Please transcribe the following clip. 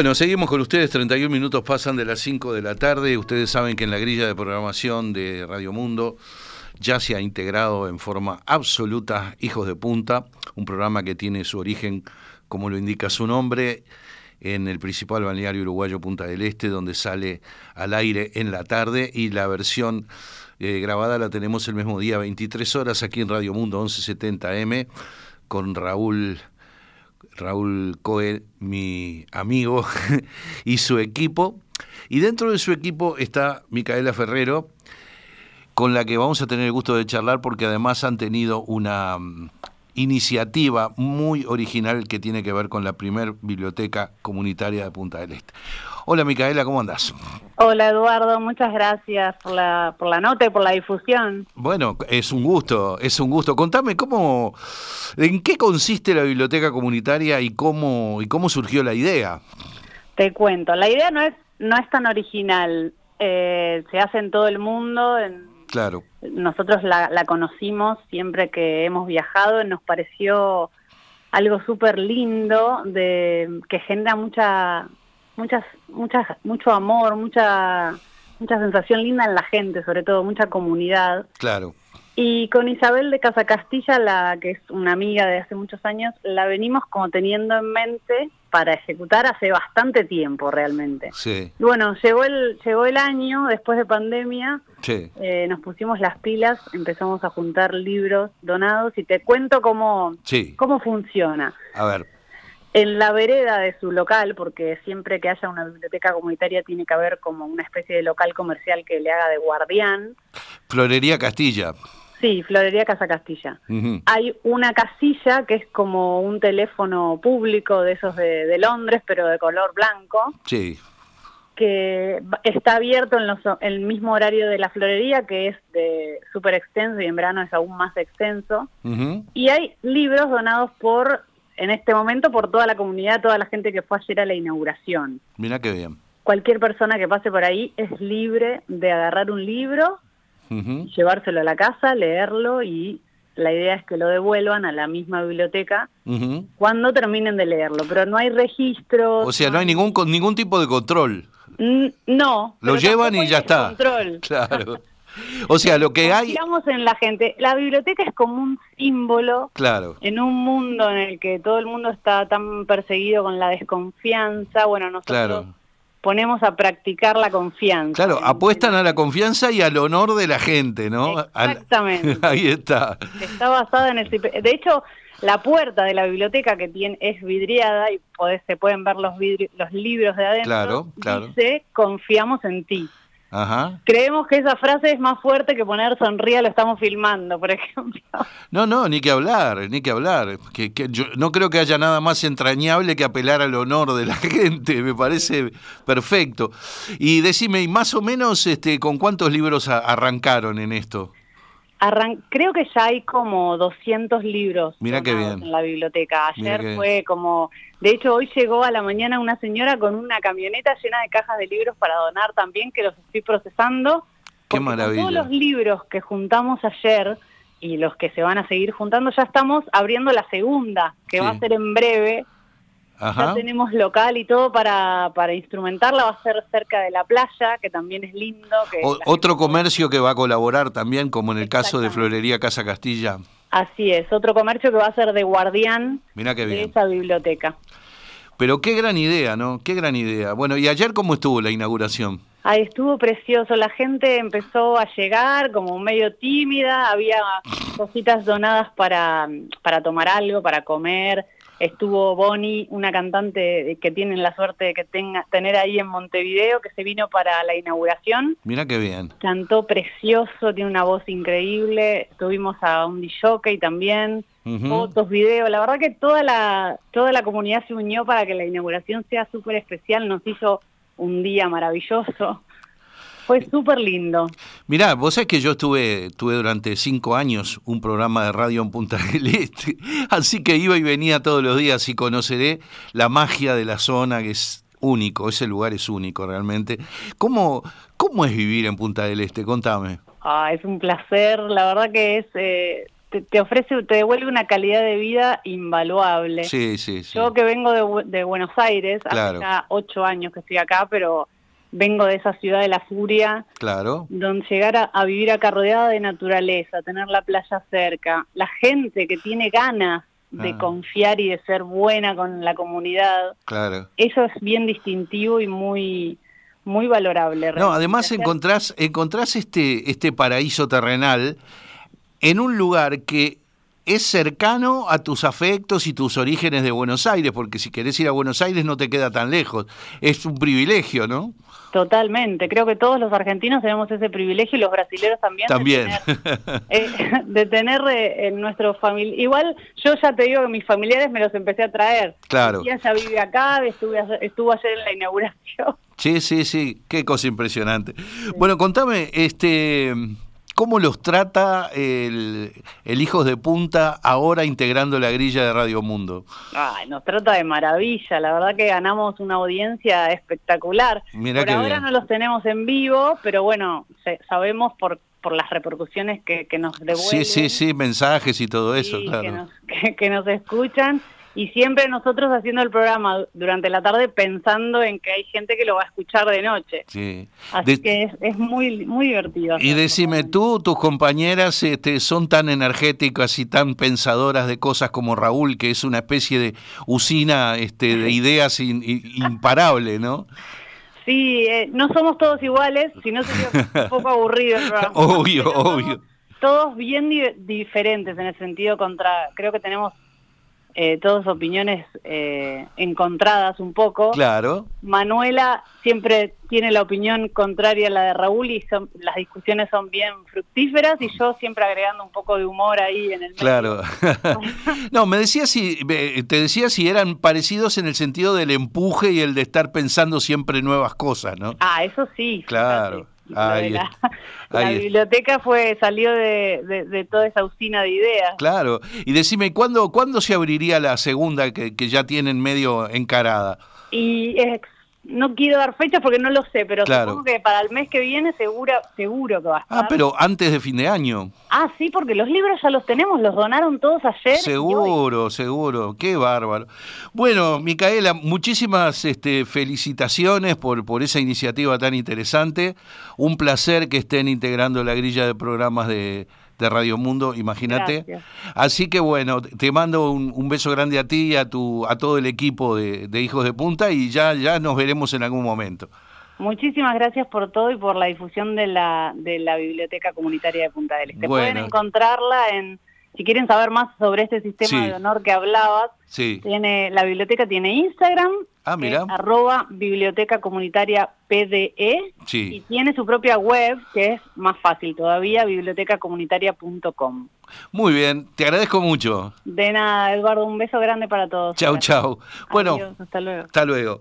Bueno, seguimos con ustedes, 31 minutos pasan de las 5 de la tarde. Ustedes saben que en la grilla de programación de Radio Mundo ya se ha integrado en forma absoluta Hijos de Punta, un programa que tiene su origen, como lo indica su nombre, en el principal balneario uruguayo Punta del Este, donde sale al aire en la tarde y la versión eh, grabada la tenemos el mismo día, 23 horas, aquí en Radio Mundo 1170M, con Raúl Raúl Coe, mi amigo, y su equipo. Y dentro de su equipo está Micaela Ferrero, con la que vamos a tener el gusto de charlar porque además han tenido una mm, iniciativa muy original que tiene que ver con la primer biblioteca comunitaria de Punta del Este. Hola Micaela, ¿cómo andás? Hola Eduardo, muchas gracias por la, por la nota y por la difusión. Bueno, es un gusto, es un gusto. Contame cómo, en qué consiste la biblioteca comunitaria y cómo, y cómo surgió la idea. Te cuento, la idea no es, no es tan original, eh, se hace en todo el mundo, claro. nosotros la, la conocimos siempre que hemos viajado, nos pareció algo súper lindo, de, que genera mucha muchas, muchas, mucho amor, mucha, mucha sensación linda en la gente, sobre todo mucha comunidad. Claro. Y con Isabel de Casa Castilla, la que es una amiga de hace muchos años, la venimos como teniendo en mente para ejecutar hace bastante tiempo realmente. Sí. Bueno, llegó el, llegó el año, después de pandemia, Sí. eh, nos pusimos las pilas, empezamos a juntar libros donados y te cuento cómo, Sí. cómo funciona. A ver. En la vereda de su local, porque siempre que haya una biblioteca comunitaria tiene que haber como una especie de local comercial que le haga de guardián. Florería Castilla. Sí, Florería Casa Castilla. Hay una casilla que es como un teléfono público de esos de, de Londres, pero de color blanco, Sí. que está abierto en los, el mismo horario de la florería, que es de súper extenso y en verano es aún más extenso. Y hay libros donados por, en este momento, por toda la comunidad, toda la gente que fue ayer a la inauguración. Mira qué bien. Cualquier persona que pase por ahí es libre de agarrar un libro, Llevárselo a la casa, leerlo y la idea es que lo devuelvan a la misma biblioteca cuando terminen de leerlo. Pero no hay registros. O sea, no hay ningún ningún tipo de control. N- No. Lo llevan y ya está. Control. Claro. O sea, lo que hay. Confiamos en la gente. La biblioteca es como un símbolo Claro. en un mundo en el que todo el mundo está tan perseguido con la desconfianza, bueno, nosotros Claro. Ponemos a practicar la confianza. Claro, apuestan a la confianza y al honor de la gente, ¿no? Al- Exactamente. Ahí está. Está basada en el... De hecho, la puerta de la biblioteca que tiene es vidriada y podés- se pueden ver los, vidri- los libros de adentro. Claro, claro. Dice, confiamos en ti. Ajá. Creemos que esa frase es más fuerte que poner sonría, lo estamos filmando, por ejemplo. No, no, ni que hablar, ni que hablar. Que, que yo no creo que haya nada más entrañable que apelar al honor de la gente, me parece perfecto. Y decime, ¿y más o menos este, con cuántos libros a- arrancaron en esto? Arran- Creo que ya hay como 200 libros qué bien. en la biblioteca. Ayer fue como... De hecho, hoy llegó a la mañana una señora con una camioneta llena de cajas de libros para donar también, que los estoy procesando. Qué maravilla. todos los libros que juntamos ayer y los que se van a seguir juntando, ya estamos abriendo la segunda, que Sí. va a ser en breve. Ajá. Ya tenemos local y todo para, para instrumentarla. Va a ser cerca de la playa, que también es lindo. Que O- la otro gente- comercio que va a colaborar también, como en el caso de. Florería Casa Castilla. Así es, otro comercio que va a ser de guardián Mirá qué de bien. esa biblioteca. Pero qué gran idea, ¿no? Qué gran idea. Bueno, ¿y ayer cómo estuvo la inauguración? Ahí estuvo precioso, la gente empezó a llegar como medio tímida, había cositas donadas para, para tomar algo, para comer. Estuvo Bonnie, una cantante que tienen la suerte de que tenga, tener ahí en Montevideo, que se vino para la inauguración. Mirá qué bien. Cantó precioso, tiene una voz increíble. Tuvimos a un DJ también, Ujú. fotos, videos. La verdad que toda la, toda la comunidad se unió para que la inauguración sea súper especial. Nos hizo un día maravilloso. Fue súper lindo. Mirá, vos sabés que yo estuve, tuve durante cinco años un programa de radio en Punta del Este, así que iba y venía todos los días y conoceré la magia de la zona que es único, ese lugar es único realmente. ¿Cómo, cómo es vivir en Punta del Este? Contame. Ah, es un placer, la verdad que es, eh, te, ofrece, te devuelve una calidad de vida invaluable. Sí, sí, sí. Yo que vengo de, de Buenos Aires, hace ya ocho años que estoy acá, pero vengo de esa ciudad de la furia. Claro. Donde llegar a, vivir acá rodeada de naturaleza, tener la playa cerca, la gente que tiene ganas de ah. confiar y de ser buena con la comunidad. Claro. Eso es bien distintivo y muy muy valorable. No, además encontrás encontrás este este paraíso terrenal en un lugar que es cercano a tus afectos y tus orígenes de Buenos Aires, porque si querés ir a Buenos Aires no te queda tan lejos. Es un privilegio, ¿no? Totalmente, creo que todos los argentinos tenemos ese privilegio y los brasileños también. También. De tener, eh, en nuestro familia. Igual yo ya te digo que mis familiares me los empecé a traer. Claro. Ya vive acá, estuve, estuvo ayer en la inauguración. Sí, sí, sí, qué cosa impresionante. Bueno, contame, este ¿Cómo los trata el, el, Hijos de Punta ahora integrando la grilla de Radio Mundo? Ay, nos trata de maravilla, la verdad que ganamos una audiencia espectacular. por ahora no los tenemos en vivo, pero bueno, sabemos por por las repercusiones que, que nos devuelven. Sí, sí, sí, mensajes y todo eso, claro. que nos escuchan y siempre nosotros haciendo el programa durante la tarde pensando en que hay gente que lo va a escuchar de noche. Sí. Así que es, muy muy divertido. Y decime tú, tus compañeras este, son tan energéticas y tan pensadoras de cosas como Raúl, que es una especie de usina este, de ideas imparable, ¿no? Sí, eh, no somos todos iguales, si no sería un poco aburrido el programa. obvio, obvio. Todos bien diferentes en el sentido contra, creo que tenemos eh, todas opiniones eh, encontradas un poco. Claro. Manuela siempre tiene la opinión contraria a la de Raúl y son, las discusiones son bien fructíferas y yo siempre agregando un poco de humor ahí en el Claro. no, me decía si te decía si eran parecidos en el sentido del empuje y el de estar pensando siempre nuevas cosas, ¿no? Ah, eso sí. Claro la, biblioteca fue salió de, toda esa usina de ideas. Claro. Y decime, ¿cuándo, ¿cuándo se abriría la segunda que, que ya tienen medio encarada? Y es no quiero dar fechas porque no lo sé, pero supongo que para el mes que viene seguro, seguro que va a estar. Ah, pero antes de fin de año. Ah, sí, porque los libros ya los tenemos, los donaron todos ayer. Seguro, seguro, qué bárbaro. Bueno, Micaela, muchísimas este, felicitaciones por, por esa iniciativa tan interesante. Un placer que estén integrando la grilla de programas de, de Radio Mundo, imagínate. Así que bueno, te mando un, beso grande a ti y a, tu, a todo el equipo de, Hijos de Punta y ya, ya nos veremos en algún momento. Muchísimas gracias por todo y por la difusión de la, de la Biblioteca Comunitaria de Punta del Este. Pueden encontrarla en si quieren saber más sobre este sistema de honor que hablabas, tiene, la biblioteca tiene Instagram, ah, mira. arroba biblioteca comunitaria PDE, y tiene su propia web, que es más fácil todavía, bibliotecacomunitaria.com. Muy bien, te agradezco mucho. De nada, Eduardo, un beso grande para todos. Chau, chau. Bueno, hasta luego. Hasta luego.